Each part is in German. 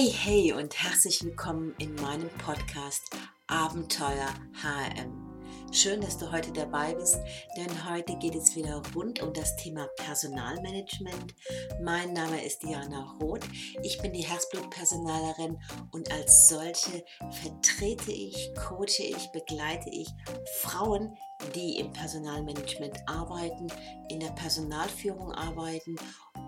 Hey, hey und herzlich willkommen in meinem Podcast Abenteuer HRM. Schön, dass du heute dabei bist, denn heute geht es wieder rund um das Thema Personalmanagement. Mein Name ist Diana Roth. Ich bin die Herzblutpersonalerin und als solche vertrete ich, coache ich, begleite ich Frauen, die im Personalmanagement arbeiten, in der Personalführung arbeiten,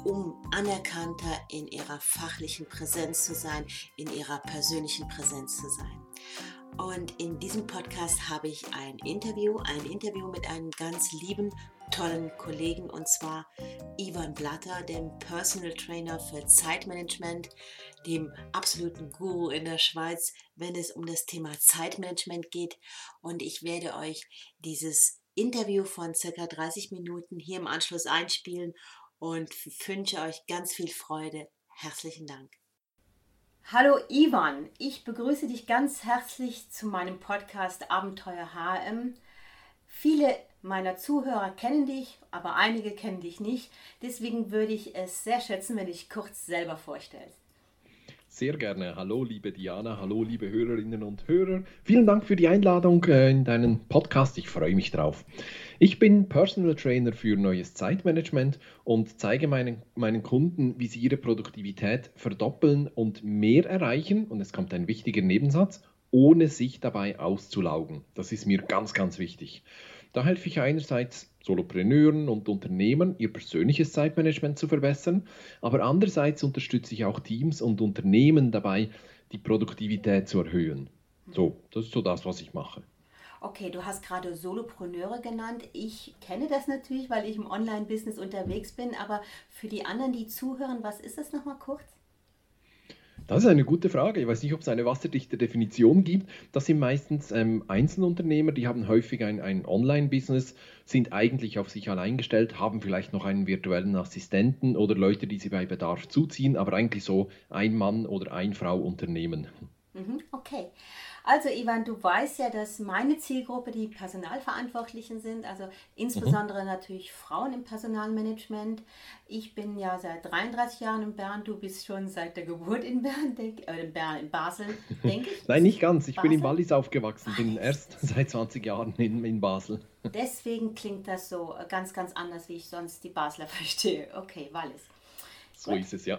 um anerkannter in ihrer fachlichen Präsenz zu sein, in ihrer persönlichen Präsenz zu sein. Und in diesem Podcast habe ich ein Interview, ein Interview mit einem ganz lieben, tollen Kollegen und zwar Ivan Blatter, dem Personal Trainer für Zeitmanagement, dem absoluten Guru in der Schweiz, wenn es um das Thema Zeitmanagement geht. Und ich werde euch dieses Interview von circa 30 Minuten hier im Anschluss einspielen und wünsche euch ganz viel Freude. Herzlichen Dank. Hallo Ivan, ich begrüße dich ganz herzlich zu meinem Podcast Abenteuer HM. Viele meiner Zuhörer kennen dich, aber einige kennen dich nicht. Deswegen würde ich es sehr schätzen, wenn du dich kurz selber vorstellst. Sehr gerne. Hallo, liebe Diana. Hallo, liebe Hörerinnen und Hörer. Vielen Dank für die Einladung äh, in deinen Podcast. Ich freue mich drauf. Ich bin Personal Trainer für neues Zeitmanagement und zeige meinen, meinen Kunden, wie sie ihre Produktivität verdoppeln und mehr erreichen. Und es kommt ein wichtiger Nebensatz, ohne sich dabei auszulaugen. Das ist mir ganz, ganz wichtig. Da helfe ich einerseits Solopreneuren und Unternehmen, ihr persönliches Zeitmanagement zu verbessern, aber andererseits unterstütze ich auch Teams und Unternehmen dabei, die Produktivität zu erhöhen. So, das ist so das, was ich mache. Okay, du hast gerade Solopreneure genannt. Ich kenne das natürlich, weil ich im Online-Business unterwegs bin, aber für die anderen, die zuhören, was ist das nochmal kurz? Das ist eine gute Frage. Ich weiß nicht, ob es eine wasserdichte Definition gibt. Das sind meistens ähm, Einzelunternehmer, die haben häufig ein, ein Online-Business, sind eigentlich auf sich allein gestellt, haben vielleicht noch einen virtuellen Assistenten oder Leute, die sie bei Bedarf zuziehen, aber eigentlich so ein Mann oder ein Frau Unternehmen. Mhm, okay. Also Ivan, du weißt ja, dass meine Zielgruppe die Personalverantwortlichen sind, also insbesondere mhm. natürlich Frauen im Personalmanagement. Ich bin ja seit 33 Jahren in Bern, du bist schon seit der Geburt in Bern, denk, äh, in Bern, in Basel, denke ich. Nein, nicht ganz. Ich Basel? bin in Wallis aufgewachsen, bin erst seit 20 Jahren in, in Basel. Deswegen klingt das so ganz, ganz anders, wie ich sonst die Basler verstehe. Okay, Wallis. So Gut. ist es, ja.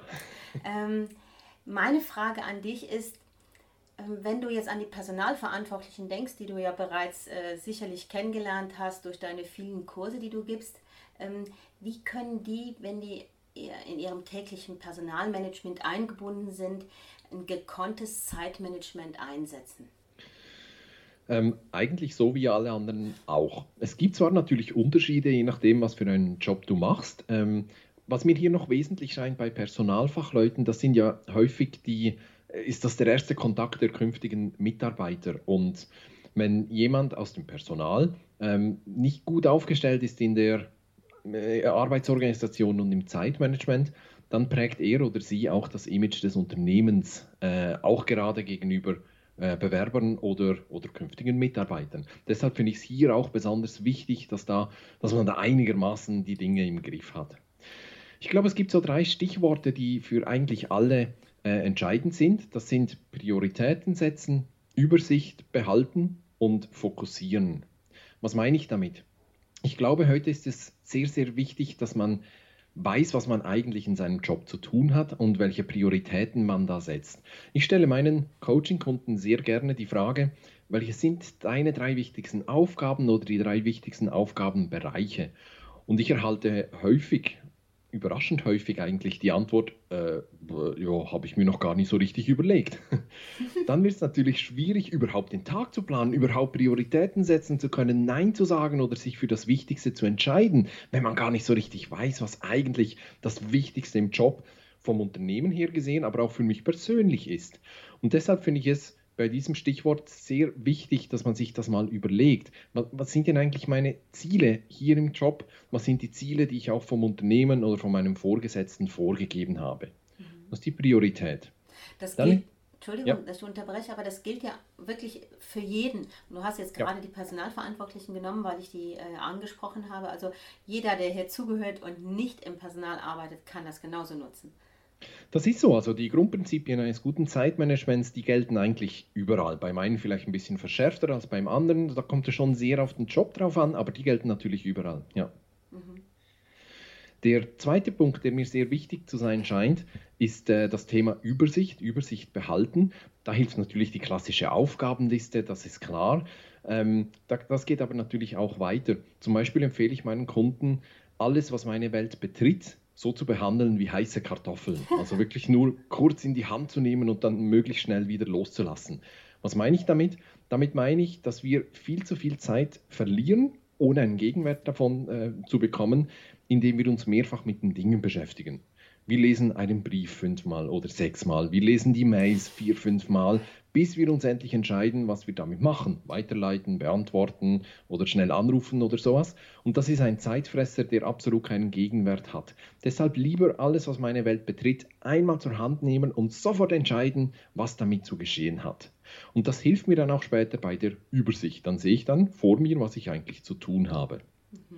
Ähm, meine Frage an dich ist, wenn du jetzt an die Personalverantwortlichen denkst, die du ja bereits äh, sicherlich kennengelernt hast durch deine vielen Kurse, die du gibst, ähm, wie können die, wenn die in ihrem täglichen Personalmanagement eingebunden sind, ein gekonntes Zeitmanagement einsetzen? Ähm, eigentlich so wie alle anderen auch. Es gibt zwar natürlich Unterschiede, je nachdem, was für einen Job du machst. Ähm, was mir hier noch wesentlich scheint bei Personalfachleuten, das sind ja häufig die ist das der erste Kontakt der künftigen Mitarbeiter. Und wenn jemand aus dem Personal ähm, nicht gut aufgestellt ist in der äh, Arbeitsorganisation und im Zeitmanagement, dann prägt er oder sie auch das Image des Unternehmens, äh, auch gerade gegenüber äh, Bewerbern oder, oder künftigen Mitarbeitern. Deshalb finde ich es hier auch besonders wichtig, dass, da, dass man da einigermaßen die Dinge im Griff hat. Ich glaube, es gibt so drei Stichworte, die für eigentlich alle äh, entscheidend sind. Das sind Prioritäten setzen, Übersicht behalten und fokussieren. Was meine ich damit? Ich glaube, heute ist es sehr, sehr wichtig, dass man weiß, was man eigentlich in seinem Job zu tun hat und welche Prioritäten man da setzt. Ich stelle meinen Coaching-Kunden sehr gerne die Frage, welche sind deine drei wichtigsten Aufgaben oder die drei wichtigsten Aufgabenbereiche? Und ich erhalte häufig überraschend häufig eigentlich die Antwort, äh, ja, habe ich mir noch gar nicht so richtig überlegt. Dann wird es natürlich schwierig, überhaupt den Tag zu planen, überhaupt Prioritäten setzen zu können, Nein zu sagen oder sich für das Wichtigste zu entscheiden, wenn man gar nicht so richtig weiß, was eigentlich das Wichtigste im Job vom Unternehmen her gesehen, aber auch für mich persönlich ist. Und deshalb finde ich es bei diesem Stichwort sehr wichtig, dass man sich das mal überlegt. Was, sind denn eigentlich meine Ziele hier im Job? Was sind die Ziele, die ich auch vom Unternehmen oder von meinem Vorgesetzten vorgegeben habe? Mhm. Was ist die Priorität? Das Dann, gilt, Entschuldigung, ja. dass ich unterbreche, aber das gilt ja wirklich für jeden. du hast jetzt gerade ja. die Personalverantwortlichen genommen, weil ich die äh, angesprochen habe. Also jeder, der hier zugehört und nicht im Personal arbeitet, kann das genauso nutzen. Das ist so. Also die Grundprinzipien eines guten Zeitmanagements, die gelten eigentlich überall. Beim einen vielleicht ein bisschen verschärfter als beim anderen. Da kommt es schon sehr auf den Job drauf an, aber die gelten natürlich überall. Ja. Der zweite Punkt, der mir sehr wichtig zu sein scheint, ist äh, das Thema Übersicht, Übersicht behalten. Da hilft natürlich die klassische Aufgabenliste, das ist klar. Ähm, da, das geht aber natürlich auch weiter. Zum Beispiel empfehle ich meinen Kunden, alles, was meine Welt betritt, so zu behandeln wie heiße Kartoffeln. Also wirklich nur kurz in die Hand zu nehmen und dann möglichst schnell wieder loszulassen. Was meine ich damit? Damit meine ich, dass wir viel zu viel Zeit verlieren, ohne einen Gegenwert davon äh, zu bekommen, indem wir uns mehrfach mit den Dingen beschäftigen. Wir lesen einen Brief fünfmal oder sechsmal. Wir lesen die Mails vier, fünfmal, bis wir uns endlich entscheiden, was wir damit machen. Weiterleiten, beantworten oder schnell anrufen oder sowas. Und das ist ein Zeitfresser, der absolut keinen Gegenwert hat. Deshalb lieber alles, was meine Welt betritt, einmal zur Hand nehmen und sofort entscheiden, was damit zu geschehen hat. Und das hilft mir dann auch später bei der Übersicht. Dann sehe ich dann vor mir, was ich eigentlich zu tun habe. Mhm.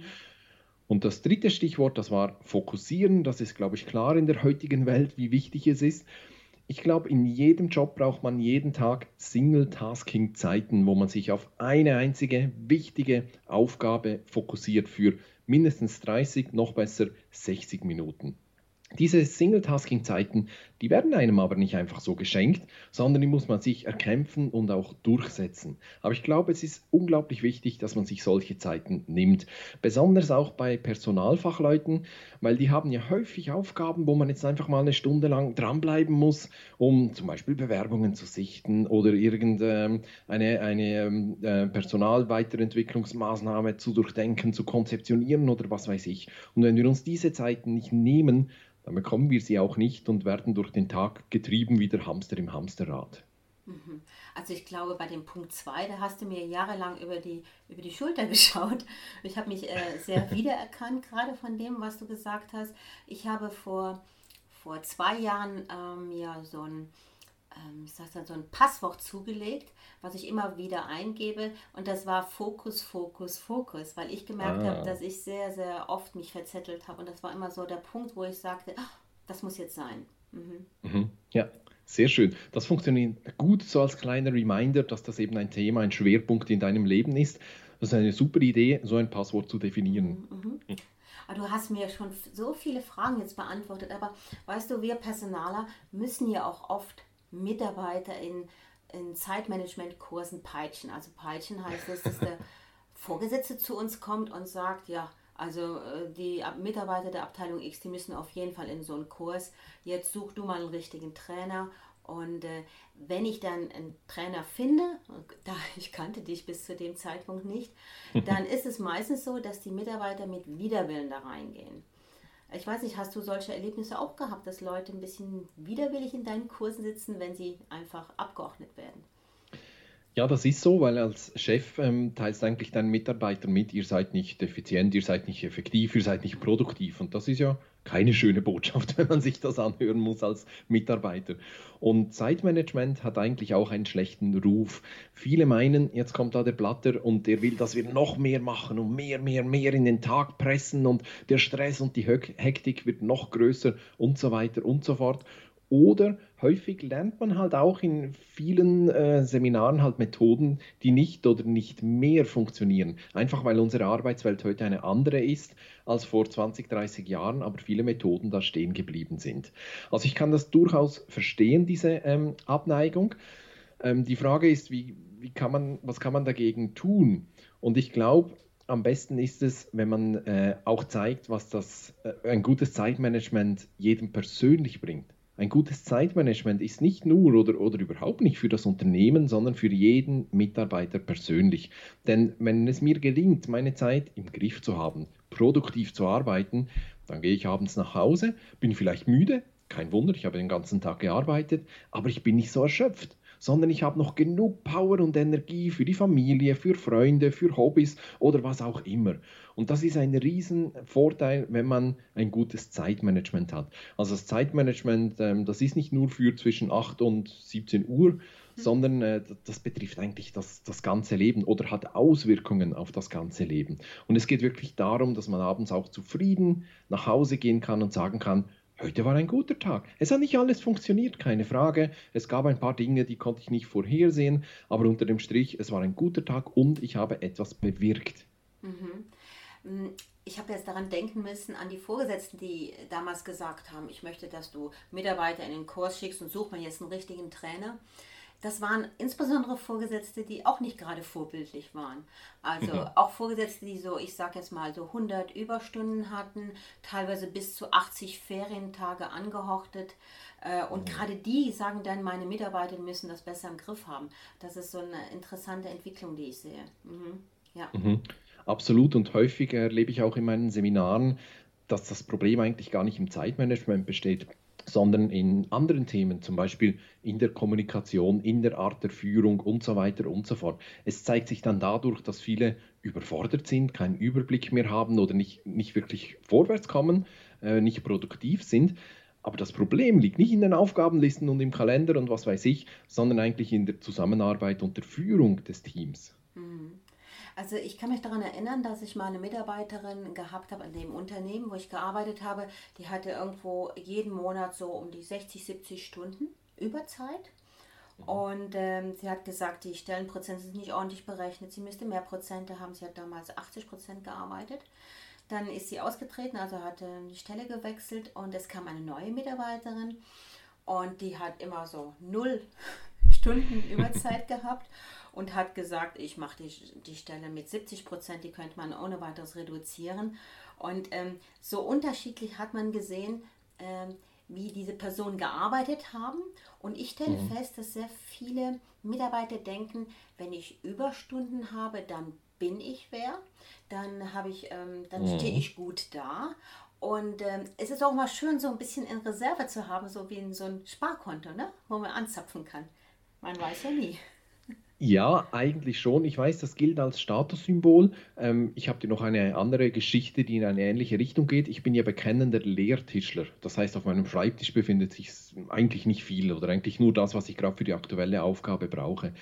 Und das dritte Stichwort, das war Fokussieren. Das ist, glaube ich, klar in der heutigen Welt, wie wichtig es ist. Ich glaube, in jedem Job braucht man jeden Tag Single-Tasking-Zeiten, wo man sich auf eine einzige wichtige Aufgabe fokussiert für mindestens 30, noch besser 60 Minuten. Diese Single-Tasking-Zeiten, die werden einem aber nicht einfach so geschenkt, sondern die muss man sich erkämpfen und auch durchsetzen. Aber ich glaube, es ist unglaublich wichtig, dass man sich solche Zeiten nimmt. Besonders auch bei Personalfachleuten, weil die haben ja häufig Aufgaben, wo man jetzt einfach mal eine Stunde lang dranbleiben muss, um zum Beispiel Bewerbungen zu sichten oder irgendeine eine, ähm, äh, Personalweiterentwicklungsmaßnahme zu durchdenken, zu konzeptionieren oder was weiß ich. Und wenn wir uns diese Zeiten nicht nehmen, dann bekommen wir sie auch nicht und werden durch den Tag getrieben wie der Hamster im Hamsterrad. Mhm. Also ich glaube, bei dem Punkt 2, da hast du mir jahrelang über die, über die Schulter geschaut. Ich habe mich äh, sehr wiedererkannt, gerade von dem, was du gesagt hast. Ich habe vor, vor zwei Jahren ähm, ja so ein ähm, ich dann, so ein Passwort zugelegt, was ich immer wieder eingebe. Und das war Fokus, Fokus, Fokus, weil ich gemerkt ah. habe, dass ich sehr, sehr oft mich verzettelt habe. Und das war immer so der Punkt, wo ich sagte, ach, das muss jetzt sein. Mhm. Mhm. Ja, sehr schön. Das funktioniert gut so als kleiner Reminder, dass das eben ein Thema, ein Schwerpunkt in deinem Leben ist. Das ist eine super Idee, so ein Passwort zu definieren. Mhm. mhm. Du hast mir schon so viele Fragen jetzt beantwortet, aber weißt du, wir Personaler müssen ja auch oft Mitarbeiter in, in Zeitmanagement-Kursen peitschen. Also peitschen heißt es, dass der Vorgesetzte zu uns kommt und sagt, ja, also äh, die Mitarbeiter der Abteilung X, die müssen auf jeden Fall in so einen Kurs. Jetzt such du mal einen richtigen Trainer. Und äh, wenn ich dann einen Trainer finde, da ich kannte dich bis zu dem Zeitpunkt nicht, dann ist es meistens so, dass die Mitarbeiter mit Widerwillen da reingehen. Ich weiß nicht, hast du solche Erlebnisse auch gehabt, dass Leute ein bisschen widerwillig in deinen Kursen sitzen, wenn sie einfach abgeordnet werden? Ja, das ist so, weil als Chef ähm, teilst eigentlich deinen Mitarbeitern mit, ihr seid nicht effizient, ihr seid nicht effektiv, ihr seid nicht produktiv. Und das ist ja keine schöne Botschaft, wenn man sich das anhören muss als Mitarbeiter. Und Zeitmanagement hat eigentlich auch einen schlechten Ruf. Viele meinen, jetzt kommt da der Blatter und der will, dass wir noch mehr machen und mehr, mehr, mehr in den Tag pressen und der Stress und die Hektik wird noch größer und so weiter und so fort. Oder häufig lernt man halt auch in vielen äh, Seminaren halt Methoden, die nicht oder nicht mehr funktionieren. Einfach weil unsere Arbeitswelt heute eine andere ist als vor 20, 30 Jahren, aber viele Methoden da stehen geblieben sind. Also ich kann das durchaus verstehen, diese ähm, Abneigung. Ähm, die Frage ist, wie, wie kann man, was kann man dagegen tun? Und ich glaube, am besten ist es, wenn man äh, auch zeigt, was das, äh, ein gutes Zeitmanagement jedem persönlich bringt. Ein gutes Zeitmanagement ist nicht nur oder, oder überhaupt nicht für das Unternehmen, sondern für jeden Mitarbeiter persönlich. Denn wenn es mir gelingt, meine Zeit im Griff zu haben, produktiv zu arbeiten, dann gehe ich abends nach Hause, bin vielleicht müde, kein Wunder, ich habe den ganzen Tag gearbeitet, aber ich bin nicht so erschöpft sondern ich habe noch genug Power und Energie für die Familie, für Freunde, für Hobbys oder was auch immer. Und das ist ein Riesenvorteil, wenn man ein gutes Zeitmanagement hat. Also das Zeitmanagement, ähm, das ist nicht nur für zwischen 8 und 17 Uhr, mhm. sondern äh, das betrifft eigentlich das, das ganze Leben oder hat Auswirkungen auf das ganze Leben. Und es geht wirklich darum, dass man abends auch zufrieden nach Hause gehen kann und sagen kann, Heute war ein guter Tag. Es hat nicht alles funktioniert, keine Frage. Es gab ein paar Dinge, die konnte ich nicht vorhersehen, aber unter dem Strich, es war ein guter Tag und ich habe etwas bewirkt. Mhm. Mm, ich habe jetzt daran denken müssen, an die Vorgesetzten, die damals gesagt haben, ich möchte, dass du Mitarbeiter in den Kurs schickst und such mir jetzt einen richtigen Trainer. Das waren insbesondere Vorgesetzte, die auch nicht gerade vorbildlich waren. Also mhm. auch Vorgesetzte, die so, ich sage jetzt mal, so 100 Überstunden hatten, teilweise bis zu 80 Ferientage angehortet. Äh, und mhm. gerade die sagen dann, meine Mitarbeiter müssen das besser im Griff haben. Das ist so eine interessante Entwicklung, die ich sehe. Mhm. Ja. Mhm. Absolut und häufig erlebe ich auch in meinen Seminaren, dass das Problem eigentlich gar nicht im Zeitmanagement besteht, sondern in anderen Themen, zum Beispiel in der Kommunikation, in der Art der Führung und so weiter und so fort. Es zeigt sich dann dadurch, dass viele überfordert sind, keinen Überblick mehr haben oder nicht, nicht wirklich vorwärts kommen, äh, nicht produktiv sind. Aber das Problem liegt nicht in den Aufgabenlisten und im Kalender und was weiß ich, sondern eigentlich in der Zusammenarbeit und der Führung des Teams. Also ich kann mich daran erinnern, dass ich mal eine Mitarbeiterin gehabt habe in dem Unternehmen, wo ich gearbeitet habe. Die hatte irgendwo jeden Monat so um die 60, 70 Stunden Überzeit. Mhm. Und ähm, sie hat gesagt, die Stellenprozente sind nicht ordentlich berechnet. Sie müsste mehr Prozente haben. Sie hat damals 80 Prozent gearbeitet. Dann ist sie ausgetreten, also hatte die Stelle gewechselt und es kam eine neue Mitarbeiterin und die hat immer so null Stunden Überzeit gehabt und hat gesagt, ich mache die, die Stelle mit 70 Prozent, die könnte man ohne weiteres reduzieren. Und ähm, so unterschiedlich hat man gesehen, ähm, wie diese Personen gearbeitet haben. Und ich stelle mhm. fest, dass sehr viele Mitarbeiter denken, wenn ich Überstunden habe, dann bin ich wer, dann habe ich, ähm, dann mhm. stehe ich gut da. Und ähm, es ist auch mal schön, so ein bisschen in Reserve zu haben, so wie in so ein Sparkonto, ne? wo man anzapfen kann. Man weiß ja nie. Ja, eigentlich schon. Ich weiß, das gilt als Statussymbol. Ähm, ich habe dir noch eine andere Geschichte, die in eine ähnliche Richtung geht. Ich bin ja bekennender Lehrtischler. Das heißt, auf meinem Schreibtisch befindet sich eigentlich nicht viel oder eigentlich nur das, was ich gerade für die aktuelle Aufgabe brauche.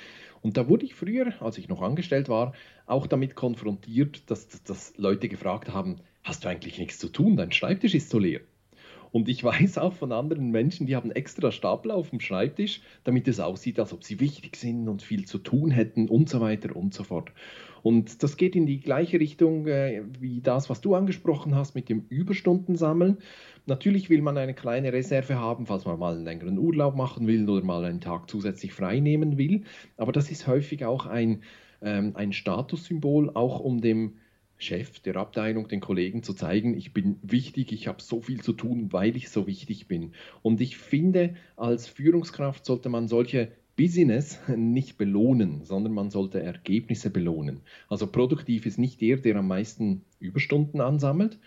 Und da wurde ich früher, als ich noch angestellt war, auch damit konfrontiert, dass, dass Leute gefragt haben, hast du eigentlich nichts zu tun? Dein Schreibtisch ist so leer. Und ich weiß auch von anderen Menschen, die haben extra Stapel auf dem Schreibtisch, damit es aussieht, als ob sie wichtig sind und viel zu tun hätten und so weiter und so fort. Und das geht in die gleiche Richtung äh, wie das, was du angesprochen hast mit dem Überstundensammeln. Natürlich will man eine kleine Reserve haben, falls man mal einen längeren Urlaub machen will oder mal einen Tag zusätzlich frei nehmen will. Aber das ist häufig auch ein, ähm, ein Statussymbol, auch um dem Chef der Abteilung, den Kollegen zu zeigen, ich bin wichtig, ich habe so viel zu tun, weil ich so wichtig bin. Und ich finde, als Führungskraft sollte man solche Business nicht belohnen, sondern man sollte Ergebnisse belohnen. Also produktiv ist nicht der, der am meisten Überstunden ansammelt.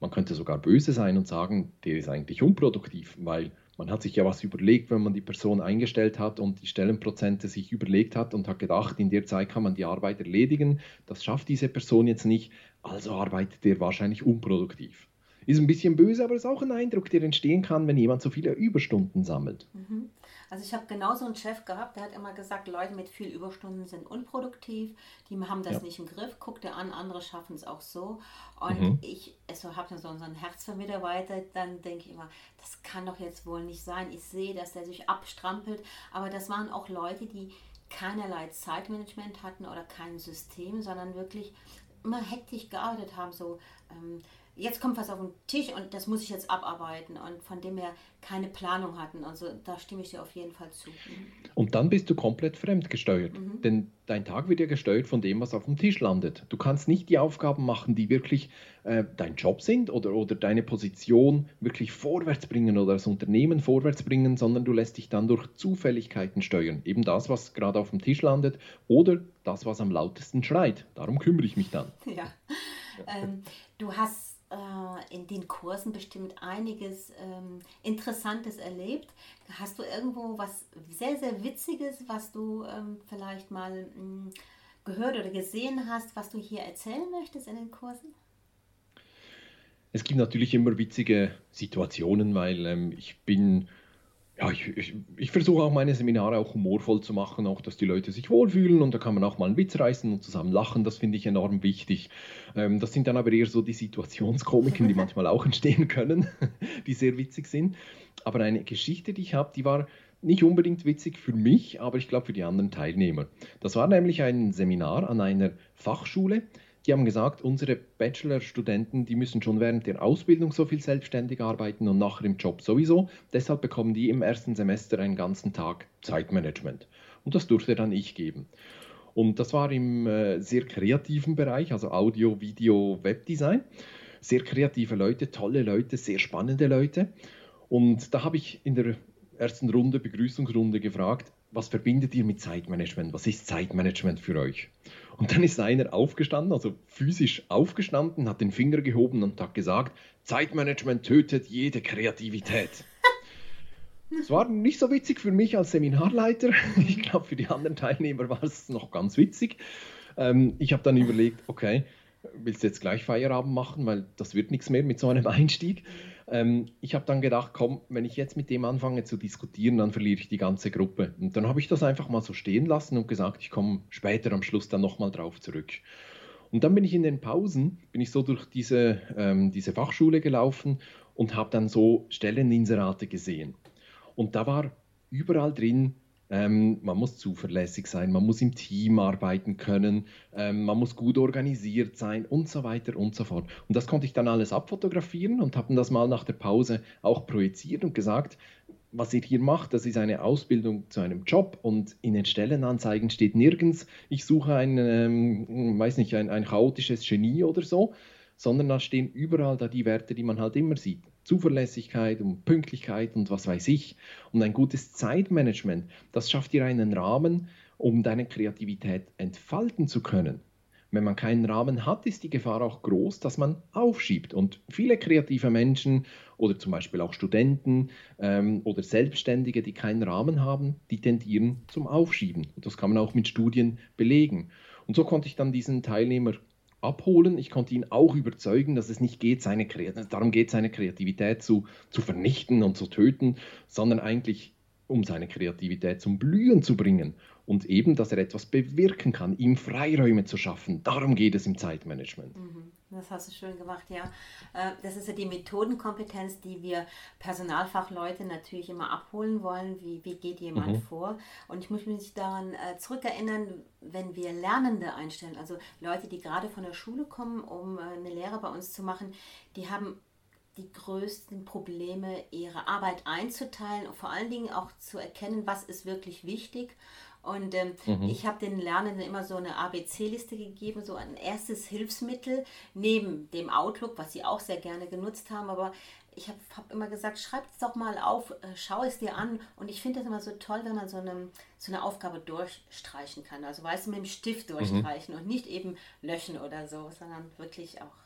Man könnte sogar böse sein und sagen, der ist eigentlich unproduktiv, weil man hat sich ja was überlegt, wenn man die Person eingestellt hat und die Stellenprozente sich überlegt hat und hat gedacht, in der Zeit kann man die Arbeit erledigen. Das schafft diese Person jetzt nicht, also arbeitet der wahrscheinlich unproduktiv. Ist ein bisschen böse, aber ist auch ein Eindruck, der entstehen kann, wenn jemand so viele Überstunden sammelt. Mhm. Also ich habe genauso einen Chef gehabt, der hat immer gesagt, Leute mit viel Überstunden sind unproduktiv, die haben das ja. nicht im Griff, guck dir an, andere schaffen es auch so. Und mhm. ich, also habe so, so ein Herz für Mitarbeiter, dann denke ich immer, das kann doch jetzt wohl nicht sein. Ich sehe, dass der sich abstrampelt, aber das waren auch Leute, die keinerlei Zeitmanagement hatten oder kein System, sondern wirklich immer hektisch gearbeitet haben, so ähm, jetzt kommt was auf den Tisch und das muss ich jetzt abarbeiten und von dem her keine Planung hatten. Also da stimme ich dir auf jeden Fall zu. Und dann bist du komplett fremdgesteuert, mhm. denn dein Tag wird ja gesteuert von dem, was auf dem Tisch landet. Du kannst nicht die Aufgaben machen, die wirklich äh, dein Job sind oder, oder deine Position wirklich vorwärts bringen oder das Unternehmen vorwärts bringen, sondern du lässt dich dann durch Zufälligkeiten steuern. Eben das, was gerade auf dem Tisch landet oder das, was am lautesten schreit. Darum kümmere ich mich dann. Ja. Ähm, du hast äh, in den Kursen bestimmt einiges ähm, Interessantes erlebt. Hast du irgendwo was sehr, sehr Witziges, was du ähm, vielleicht mal mh, hm, gehört oder gesehen hast, was du hier erzählen möchtest in den Kursen? Es gibt natürlich immer witzige Situationen, weil ähm, ich bin ja, ich, ich, ich versuche auch meine Seminare auch humorvoll zu machen, auch dass die Leute sich wohlfühlen und da kann man auch mal einen Witz reißen und zusammen lachen. Das finde ich enorm wichtig. Ähm, das sind dann aber eher so die Situationskomiken, die manchmal auch entstehen können, die sehr witzig sind. Aber eine Geschichte, die ich habe, die war nicht unbedingt witzig für mich, aber ich glaube für die anderen Teilnehmer. Das war nämlich ein Seminar an einer Fachschule die haben gesagt, unsere Bachelorstudenten, die müssen schon während der Ausbildung so viel selbstständig arbeiten und nachher im Job sowieso. Deshalb bekommen die im ersten Semester einen ganzen Tag Zeitmanagement. Und das durfte dann ich geben. Und das war im äh, sehr kreativen Bereich, also Audio, Video, Webdesign. Sehr kreative Leute, tolle Leute, sehr spannende Leute. Und da habe ich in der ersten Runde, Begrüßungsrunde gefragt, was verbindet ihr mit Zeitmanagement? Was ist Zeitmanagement für euch? Und dann ist einer aufgestanden, also physisch aufgestanden, hat den Finger gehoben und hat gesagt, Zeitmanagement tötet jede Kreativität. Es war nicht so witzig für mich als Seminarleiter. Ich glaube, für die anderen Teilnehmer war es noch ganz witzig. Ähm, ich habe dann überlegt, okay, willst du jetzt gleich Feierabend machen, weil das wird nichts mehr mit so einem Einstieg. Ähm, ich habe dann gedacht, komm, wenn ich jetzt mit dem anfange zu diskutieren, dann verliere ich die ganze Gruppe. Und dann habe ich das einfach mal so stehen lassen und gesagt, ich komme später am Schluss dann nochmal drauf zurück. Und dann bin ich in den Pausen, bin ich so durch diese, ähm, diese Fachschule gelaufen und habe dann so Stelleninserate gesehen. Und da war überall drin ähm, man muss zuverlässig sein, man muss im Team arbeiten können, ähm, man muss gut organisiert sein und so weiter und so fort. Und das konnte ich dann alles abfotografieren und habe das mal nach der Pause auch projiziert und gesagt, was ihr hier macht, das ist eine Ausbildung zu einem Job und in den Stellenanzeigen steht nirgends, ich suche ein, ähm, weiß nicht, ein, ein chaotisches Genie oder so, sondern da stehen überall da die Werte, die man halt immer sieht. Zuverlässigkeit und Pünktlichkeit und was weiß ich. Und ein gutes Zeitmanagement, das schafft dir einen Rahmen, um deine Kreativität entfalten zu können. Wenn man keinen Rahmen hat, ist die Gefahr auch groß, dass man aufschiebt. Und viele kreative Menschen oder zum Beispiel auch Studenten ähm, oder Selbstständige, die keinen Rahmen haben, die tendieren zum Aufschieben. Und das kann man auch mit Studien belegen. Und so konnte ich dann diesen Teilnehmer abholen. Ich konnte ihn auch überzeugen, dass es nicht geht, seine darum geht, seine Kreativität zu, zu vernichten und zu töten, sondern eigentlich um seine Kreativität zum Blühen zu bringen und eben, dass er etwas bewirken kann, ihm Freiräume zu schaffen. Darum geht es im Zeitmanagement. Mhm. Das hast du schön gemacht, ja. Äh, das ist ja die Methodenkompetenz, die wir Personalfachleute natürlich immer abholen wollen. Wie, wie geht jemand mhm. vor? Und ich muss mich daran äh, zurückerinnern, wenn wir Lernende einstellen, also Leute, die gerade von der Schule kommen, um äh, eine Lehre bei uns zu machen, die haben die größten Probleme, ihre Arbeit einzuteilen und vor allen Dingen auch zu erkennen, was ist wirklich wichtig und ähm, mhm. ich habe den Lernenden immer so eine ABC-Liste gegeben, so ein erstes Hilfsmittel neben dem Outlook, was sie auch sehr gerne genutzt haben. Aber ich habe hab immer gesagt, schreib es doch mal auf, äh, schau es dir an. Und ich finde das immer so toll, wenn man so eine, so eine Aufgabe durchstreichen kann. Also weißt du, mit dem Stift mhm. durchstreichen mhm. und nicht eben löschen oder so, sondern wirklich auch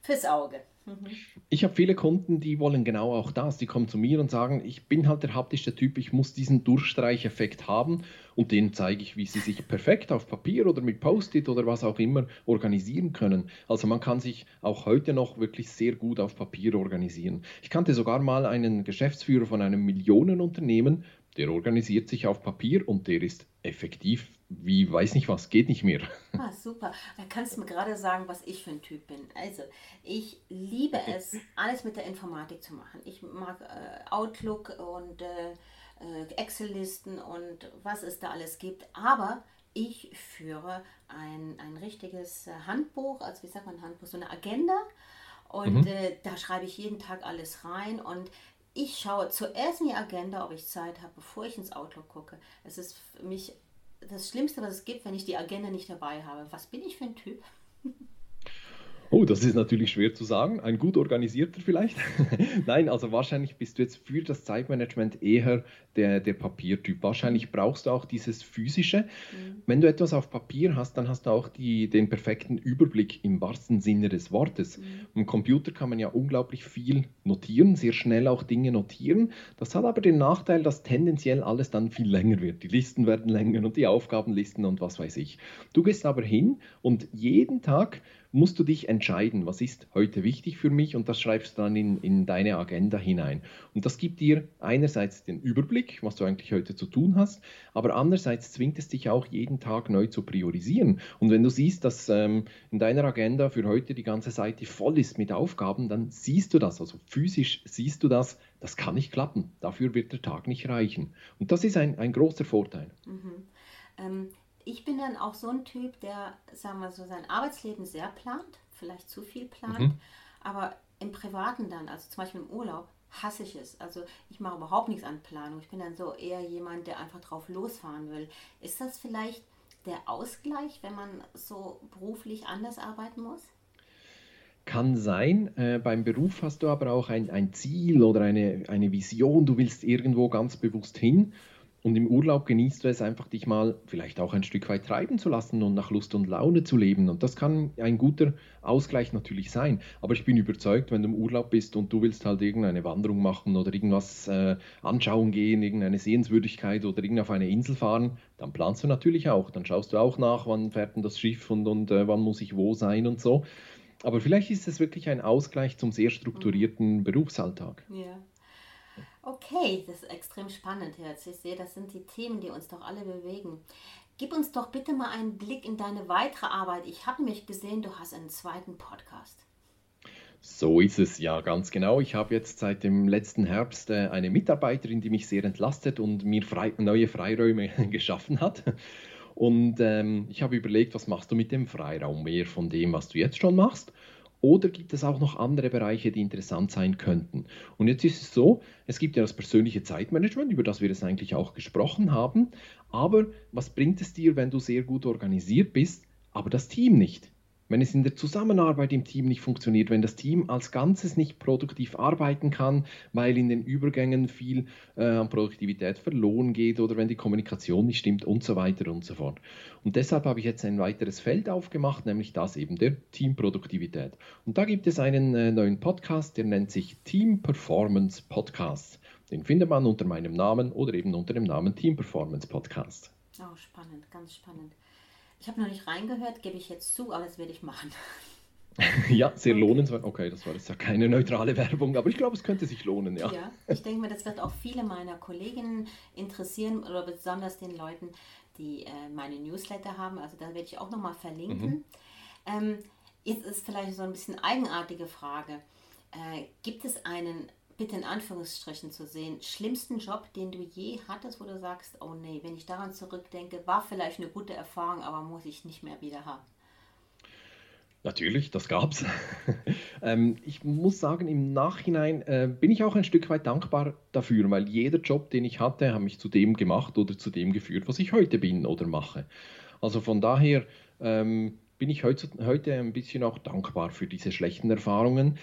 fürs Auge. Mhm. Ich habe viele Kunden, die wollen genau auch das. Die kommen zu mir und sagen, ich bin halt der haptische Typ, ich muss diesen Durchstreicheffekt haben und denen zeige ich, wie sie sich perfekt auf Papier oder mit Post-it oder was auch immer organisieren können. Also man kann sich auch heute noch wirklich sehr gut auf Papier organisieren. Ich kannte sogar mal einen Geschäftsführer von einem Millionenunternehmen, der organisiert sich auf Papier und der ist effektiv wie weiß nicht was, geht nicht mehr. Ah, super. Da kannst du mir gerade sagen, was ich für ein Typ bin. Also, ich liebe es, alles mit der Informatik zu machen. Ich mag äh, Outlook und äh, äh, Excel-Listen und was es da alles gibt. Aber ich führe ein, ein richtiges Handbuch, also wie sagt man Handbuch, so eine Agenda. Und mhm. äh, da schreibe ich jeden Tag alles rein und ich schaue zuerst in die Agenda, ob ich Zeit habe, bevor ich ins Outlook gucke. Es ist für mich das Schlimmste, was es gibt, wenn ich die Agenda nicht dabei habe. Was bin ich für ein Typ? Oh, das ist natürlich schwer zu sagen. Ein gut organisierter vielleicht. Nein, also wahrscheinlich bist du jetzt für das Zeitmanagement eher der, der Papiertyp. Wahrscheinlich brauchst du auch dieses physische. Mhm. Wenn du etwas auf Papier hast, dann hast du auch die, den perfekten Überblick im wahrsten Sinne des Wortes. Mhm. Im Computer kann man ja unglaublich viel notieren, sehr schnell auch Dinge notieren. Das hat aber den Nachteil, dass tendenziell alles dann viel länger wird. Die Listen werden länger und die Aufgabenlisten und was weiß ich. Du gehst aber hin und jeden Tag musst du dich entscheiden, was ist heute wichtig für mich und das schreibst du dann in, in deine Agenda hinein. Und das gibt dir einerseits den Überblick, was du eigentlich heute zu tun hast, aber andererseits zwingt es dich auch jeden Tag neu zu priorisieren. Und wenn du siehst, dass ähm, in deiner Agenda für heute die ganze Seite voll ist mit Aufgaben, dann siehst du das, also physisch siehst du das, das kann nicht klappen. Dafür wird der Tag nicht reichen. Und das ist ein, ein großer Vorteil. Mhm. Ähm, ich bin dann auch so ein Typ, der, sagen wir so, sein Arbeitsleben sehr plant, vielleicht zu viel plant, mhm. aber im Privaten dann, also zum Beispiel im Urlaub, hasse ich es. Also ich mache überhaupt nichts an Planung. Ich bin dann so eher jemand, der einfach drauf losfahren will. Ist das vielleicht der Ausgleich, wenn man so beruflich anders arbeiten muss? Kann sein. Äh, beim Beruf hast du aber auch ein, ein Ziel oder eine, eine Vision. Du willst irgendwo ganz bewusst hin. Und im Urlaub genießt du es einfach, dich mal vielleicht auch ein Stück weit treiben zu lassen und nach Lust und Laune zu leben. Und das kann ein guter Ausgleich natürlich sein. Aber ich bin überzeugt, wenn du im Urlaub bist und du willst halt irgendeine Wanderung machen oder irgendwas äh, anschauen gehen, irgendeine Sehenswürdigkeit oder irgend auf eine Insel fahren, dann planst du natürlich auch. Dann schaust du auch nach, wann fährt denn das Schiff und, und äh, wann muss ich wo sein und so. Aber vielleicht ist es wirklich ein Ausgleich zum sehr strukturierten Berufsalltag. Ja. Okay, das ist extrem spannend jetzt. Ich sehe, das sind die Themen, die uns doch alle bewegen. Gib uns doch bitte mal einen Blick in deine weitere Arbeit. Ich habe nämlich gesehen, du hast einen zweiten Podcast. So ist es, ja, ganz genau. Ich habe jetzt seit dem letzten Herbst äh, eine Mitarbeiterin, die mich sehr entlastet und mir frei, neue Freiräume geschaffen hat. Und ähm, ich habe überlegt, was machst du mit dem Freiraum? Mehr von dem, was du jetzt schon machst oder gibt es auch noch andere Bereiche, die interessant sein könnten? Und jetzt ist es so, es gibt ja das persönliche Zeitmanagement, über das wir es eigentlich auch gesprochen haben. Aber was bringt es dir, wenn du sehr gut organisiert bist, aber das Team nicht? Wenn es in der Zusammenarbeit im Team nicht funktioniert, wenn das Team als Ganzes nicht produktiv arbeiten kann, weil in den Übergängen viel äh, an Produktivität verloren geht oder wenn die Kommunikation nicht stimmt und so weiter und so fort. Und deshalb habe ich jetzt ein weiteres Feld aufgemacht, nämlich das eben der Teamproduktivität. Und da gibt es einen äh, neuen Podcast, der nennt sich Team Performance Podcast. Den findet man unter meinem Namen oder eben unter dem Namen Team Performance Podcast. Oh, spannend, ganz spannend. Ich habe noch nicht reingehört, gebe ich jetzt zu, aber das werde ich machen. ja, sehr okay. lohnenswert. Okay, das war jetzt ja keine neutrale Werbung, aber ich glaube, es könnte sich lohnen, ja. Ja, ich denke mal, das wird auch viele meiner Kolleginnen interessieren oder besonders den Leuten, die äh, meine Newsletter haben. Also da werde ich auch nochmal verlinken. Mhm. Ähm, jetzt ist vielleicht so ein bisschen eigenartige Frage. Äh, gibt es einen bitte in Anführungsstrichen zu sehen, schlimmsten Job, den du je hattest, wo du sagst, oh nee, wenn ich daran zurückdenke, war vielleicht eine gute Erfahrung, aber muss ich nicht mehr wieder haben? Natürlich, das gab's. ähm, ich muss sagen, im Nachhinein äh, bin ich auch ein Stück weit dankbar dafür, weil jeder Job, den ich hatte, hat mich zu dem gemacht oder zu dem geführt, was ich heute bin oder mache. Also von daher ähm, bin ich heute, heute ein bisschen auch dankbar für diese schlechten Erfahrungen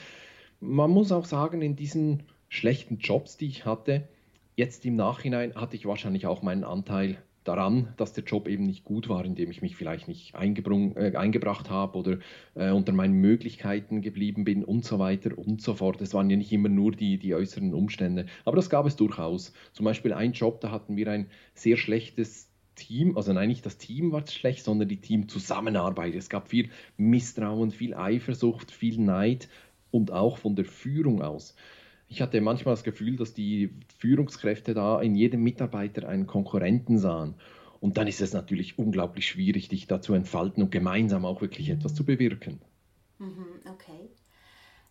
man muss auch sagen, in diesen schlechten Jobs, die ich hatte, jetzt im Nachhinein hatte ich wahrscheinlich auch meinen Anteil daran, dass der Job eben nicht gut war, indem ich mich vielleicht nicht äh, eingebracht habe oder äh, unter meinen Möglichkeiten geblieben bin und so weiter und so fort. Es waren ja nicht immer nur die, die äußeren Umstände, aber das gab es durchaus. Zum Beispiel ein Job, da hatten wir ein sehr schlechtes Team, also nein, nicht das Team war schlecht, sondern die Teamzusammenarbeit. Es gab viel Misstrauen, viel Eifersucht, viel Neid und auch von der Führung aus. Ich hatte manchmal das Gefühl, dass die Führungskräfte da in jedem Mitarbeiter einen Konkurrenten sahen. Und dann ist es natürlich unglaublich schwierig, dich da zu entfalten und gemeinsam auch wirklich etwas zu bewirken. Mhm, okay.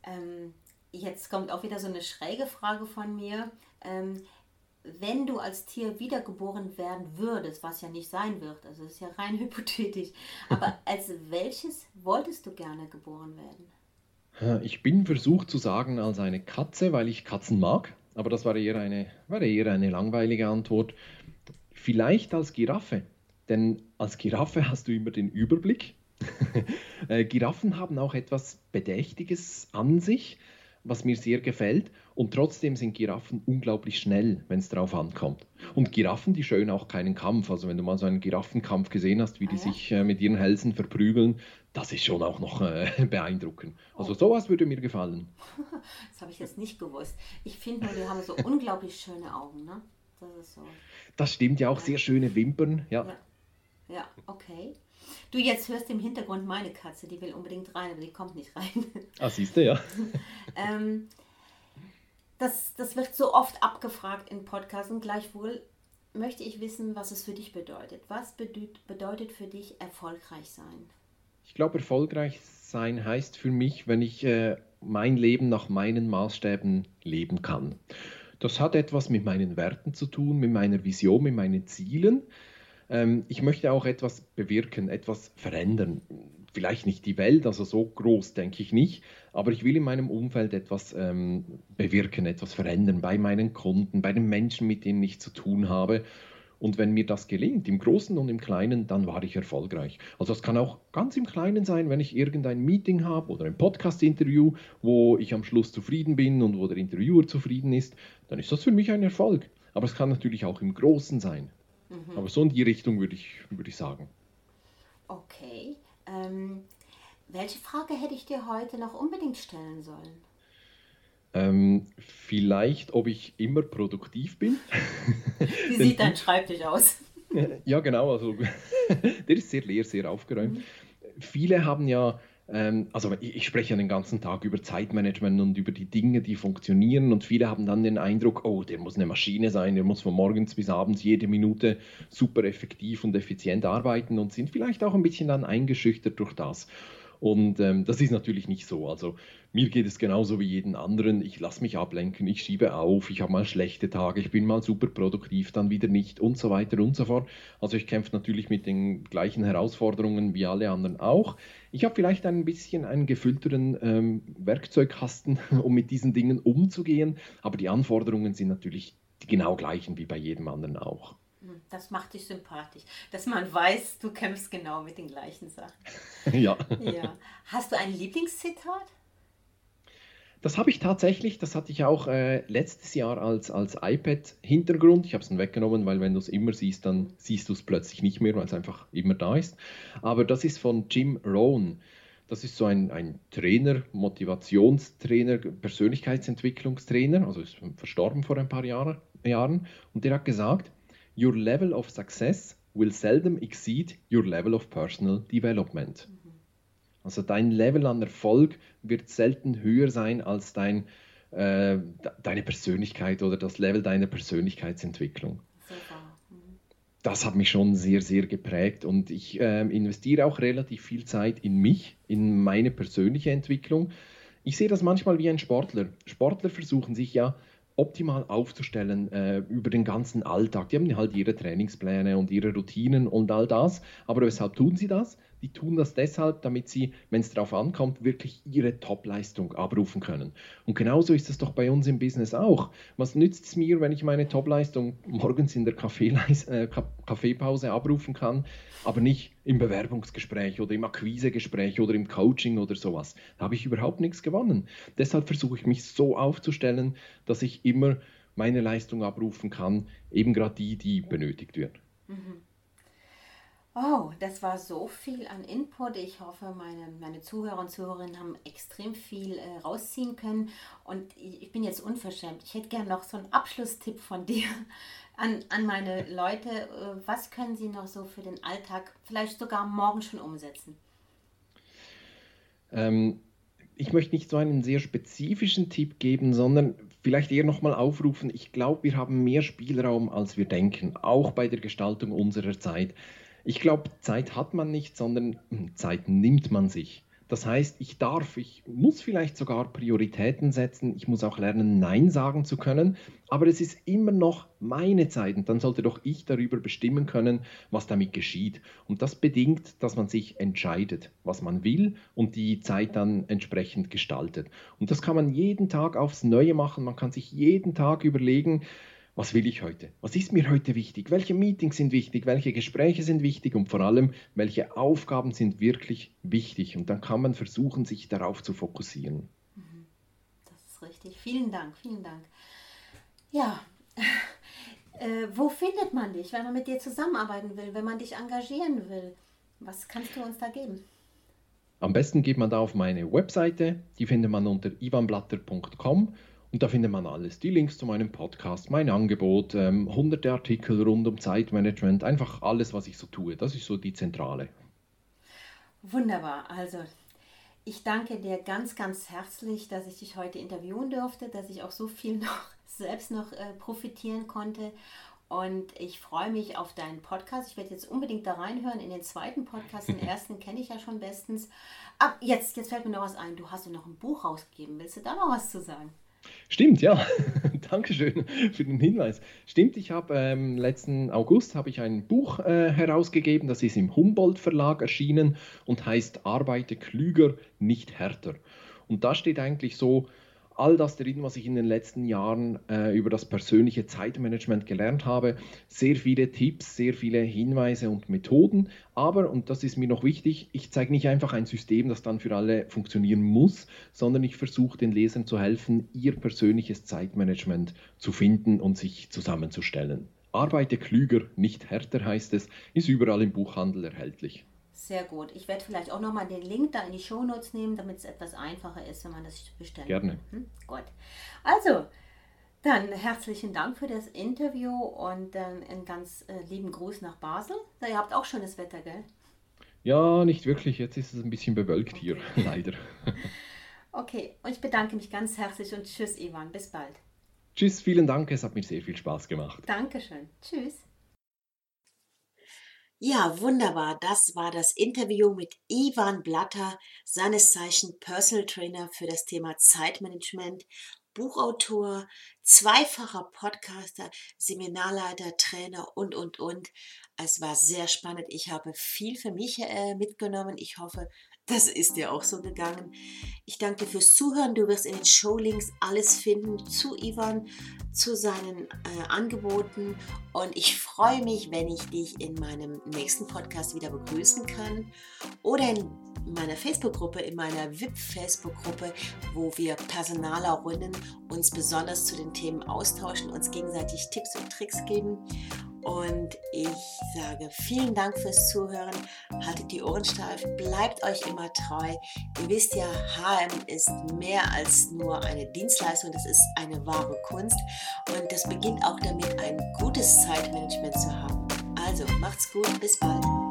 Ähm, jetzt kommt auch wieder so eine schräge Frage von mir. Ähm, wenn du als Tier wiedergeboren werden würdest, was ja nicht sein wird, also das ist ja rein hypothetisch, aber als welches wolltest du gerne geboren werden? Ich bin versucht zu sagen als eine Katze, weil ich Katzen mag, aber das war eher eine, war eher eine langweilige Antwort. Vielleicht als Giraffe, denn als Giraffe hast du immer den Überblick. Äh, Giraffen haben auch etwas Bedächtiges an sich, was mir sehr gefällt. Und trotzdem sind Giraffen unglaublich schnell, wenn es darauf ankommt. Und Giraffen, die scheuen auch keinen Kampf. Also wenn du mal so einen Giraffenkampf gesehen hast, wie die ah, ja? sich äh, mit ihren Hälsen verprügeln, das ist schon auch noch äh, beeindruckend. Also oh. sowas würde mir gefallen. Das habe ich jetzt nicht gewusst. Ich finde nur, die haben so unglaublich schöne Augen. Ne? Das, so. das stimmt ja auch, sehr schöne Wimpern. Ja, ja. ja okay. Du jetzt hörst im Hintergrund meine Katze, die will unbedingt rein, aber die kommt nicht rein. Ah, siehst du, ja. ähm, das, das wird so oft abgefragt in Podcasts und gleichwohl möchte ich wissen, was es für dich bedeutet. Was bedeutet für dich erfolgreich sein? Ich glaube, erfolgreich sein heißt für mich, wenn ich äh, mein Leben nach meinen Maßstäben leben kann. Das hat etwas mit meinen Werten zu tun, mit meiner Vision, mit meinen Zielen. Ähm, ich möchte auch etwas bewirken, etwas verändern. Vielleicht nicht die Welt, also so groß denke ich nicht, aber ich will in meinem Umfeld etwas ähm, bewirken, etwas verändern bei meinen Kunden, bei den Menschen, mit denen ich zu tun habe. Und wenn mir das gelingt, im Großen und im Kleinen, dann war ich erfolgreich. Also es kann auch ganz im Kleinen sein, wenn ich irgendein Meeting habe oder ein Podcast-Interview, wo ich am Schluss zufrieden bin und wo der Interviewer zufrieden ist, dann ist das für mich ein Erfolg. Aber es kann natürlich auch im Großen sein. Mhm. Aber so in die Richtung würde ich, würde ich sagen. Okay. Ähm, welche Frage hätte ich dir heute noch unbedingt stellen sollen? Ähm, vielleicht, ob ich immer produktiv bin. Wie sieht dein Schreibtisch aus? ja, genau. Also, der ist sehr leer, sehr aufgeräumt. Mhm. Viele haben ja, also ich, spreche ja den ganzen Tag über Zeitmanagement und über die Dinge, die funktionieren. Und viele haben dann den Eindruck, oh, der muss eine Maschine sein, der muss von morgens bis abends jede Minute super effektiv und effizient arbeiten und sind vielleicht auch ein bisschen dann eingeschüchtert durch das. Und ähm, das ist natürlich nicht so. Also mir geht es genauso wie jeden anderen. Ich lasse mich ablenken, ich schiebe auf, ich habe mal schlechte Tage, ich bin mal super produktiv, dann wieder nicht und so weiter und so fort. Also ich kämpfe natürlich mit den gleichen Herausforderungen wie alle anderen auch. Ich habe vielleicht ein bisschen einen gefüllteren ähm, Werkzeugkasten, um mit diesen Dingen umzugehen, aber die Anforderungen sind natürlich die genau gleichen wie bei jedem anderen auch. Das macht dich sympathisch, dass man weiß, du kämpfst genau mit den gleichen Sachen. ja. ja. Hast du ein Lieblingszitat? Das habe ich tatsächlich, das hatte ich auch äh, letztes Jahr als, als iPad-Hintergrund. Ich habe es dann weggenommen, weil wenn du es immer siehst, dann siehst du es plötzlich nicht mehr, weil es einfach immer da ist. Aber das ist von Jim Rohn. Das ist so ein, ein Trainer, Motivationstrainer, Persönlichkeitsentwicklungstrainer, also ist verstorben vor ein paar Jahre, Jahren. Und der hat gesagt, Your level of success will seldom exceed your level of personal development. Also dein Level an Erfolg wird selten höher sein als dein, äh, deine Persönlichkeit oder das Level deiner Persönlichkeitsentwicklung. Mhm. Das hat mich schon sehr, sehr geprägt und ich äh, investiere auch relativ viel Zeit in mich, in meine persönliche Entwicklung. Ich sehe das manchmal wie ein Sportler. Sportler versuchen sich ja optimal aufzustellen äh, über den ganzen Alltag. Die haben halt ihre Trainingspläne und ihre Routinen und all das. Aber weshalb tun sie das? Die tun das deshalb, damit sie, wenn es darauf ankommt, wirklich ihre Topleistung abrufen können. Und genauso ist es doch bei uns im Business auch. Was nützt es mir, wenn ich meine Topleistung morgens in der äh, Kaffeepause abrufen kann, aber nicht im Bewerbungsgespräch oder im Akquisegespräch oder im Coaching oder sowas? Da habe ich überhaupt nichts gewonnen. Deshalb versuche ich mich so aufzustellen, dass ich immer meine Leistung abrufen kann, eben gerade die, die benötigt wird. Mhm. Oh, das war so viel an Input. Ich hoffe, meine, meine Zuhörer und Zuhörerinnen haben extrem viel äh, rausziehen können. Und ich, ich bin jetzt unverschämt. Ich hätte gerne noch so einen Abschlusstipp von dir an, an meine Leute. Äh, was können sie noch so für den Alltag, vielleicht sogar morgen schon umsetzen? Ähm, ich möchte nicht so einen sehr spezifischen Tipp geben, sondern vielleicht eher nochmal aufrufen. Ich glaube, wir haben mehr Spielraum, als wir denken, auch bei der Gestaltung unserer Zeit. Ich glaube, Zeit hat man nicht, sondern hm, Zeit nimmt man sich. Das heißt, ich darf, ich muss vielleicht sogar Prioritäten setzen, ich muss auch lernen, Nein sagen zu können, aber es ist immer noch meine Zeit und dann sollte doch ich darüber bestimmen können, was damit geschieht. Und das bedingt, dass man sich entscheidet, was man will und die Zeit dann entsprechend gestaltet. Und das kann man jeden Tag aufs Neue machen, man kann sich jeden Tag überlegen, was will ich heute? Was ist mir heute wichtig? Welche Meetings sind wichtig? Welche Gespräche sind wichtig? Und vor allem, welche Aufgaben sind wirklich wichtig? Und dann kann man versuchen, sich darauf zu fokussieren. Mhm. Das ist richtig. Vielen Dank, vielen Dank. Ja, äh, wo findet man dich, wenn man mit dir zusammenarbeiten will, wenn man dich engagieren will? Was kannst du uns da geben? Am besten geht man da auf meine Webseite, die findet man unter ivanblatter.com und da findet man alles. Die Links zu meinem Podcast, mein Angebot, ähm, hunderte Artikel rund um Zeitmanagement, einfach alles, was ich so tue. Das ist so die Zentrale. Wunderbar. Also, ich danke dir ganz, ganz herzlich, dass ich dich heute interviewen durfte, dass ich auch so viel noch selbst noch äh, profitieren konnte. Und ich freue mich auf deinen Podcast. Ich werde jetzt unbedingt da reinhören in den zweiten Podcast. Den ersten kenne ich ja schon bestens. Ah, jetzt, jetzt fällt mir noch was ein. Du hast ja noch ein Buch rausgegeben. Willst du da noch was zu sagen? Stimmt, ja. Dankeschön für den Hinweis. Stimmt, ich habe ähm, letzten August habe ich ein Buch äh, herausgegeben, das ist im Humboldt Verlag erschienen und heißt Arbeite klüger, nicht härter. Und da steht eigentlich so all das drin, was ich in den letzten Jahren äh, über das persönliche Zeitmanagement gelernt habe. Sehr viele Tipps, sehr viele Hinweise und Methoden. Aber, und das ist mir noch wichtig, ich zeige nicht einfach ein System, das dann für alle funktionieren muss, sondern ich versuche den Lesern zu helfen, ihr persönliches Zeitmanagement zu finden und sich zusammenzustellen. Arbeite klüger, nicht härter heißt es, ist überall im Buchhandel erhältlich. Sehr gut. Ich werde vielleicht auch nochmal den Link da in die Shownotes nehmen, damit es etwas einfacher ist, wenn man das bestellt. Gerne. Hm? Gut. Also, dann herzlichen Dank für das Interview und ähm, einen ganz äh, lieben Gruß nach Basel. Na, ihr habt auch schönes Wetter, gell? Ja, nicht wirklich. Jetzt ist es ein bisschen bewölkt okay. hier, leider. okay, und ich bedanke mich ganz herzlich und tschüss, Ivan. Bis bald. Tschüss, vielen Dank. Es hat mir sehr viel Spaß gemacht. Dankeschön. Tschüss. Ja, wunderbar. Das war das Interview mit Ivan Blatter, seines Zeichen Personal Trainer für das Thema Zeitmanagement, Buchautor, zweifacher Podcaster, Seminarleiter, Trainer und, und, und. Es war sehr spannend. Ich habe viel für mich äh, mitgenommen. Ich hoffe, das ist dir auch so gegangen. Ich danke dir fürs Zuhören. Du wirst in den Showlinks alles finden zu Ivan, zu seinen äh, Angeboten. Und ich freue mich, wenn ich dich in meinem nächsten Podcast wieder begrüßen kann oder in meiner Facebook-Gruppe, in meiner VIP-Facebook-Gruppe, wo wir Personalerinnen uns besonders zu den Themen austauschen, uns gegenseitig Tipps und Tricks geben. Und ich sage vielen Dank fürs Zuhören. Haltet die Ohren steif, bleibt euch immer treu. Ihr wisst ja, HM ist mehr als nur eine Dienstleistung, das ist eine wahre Kunst. Und das beginnt auch damit, ein gutes Zeitmanagement zu haben. Also macht's gut, bis bald.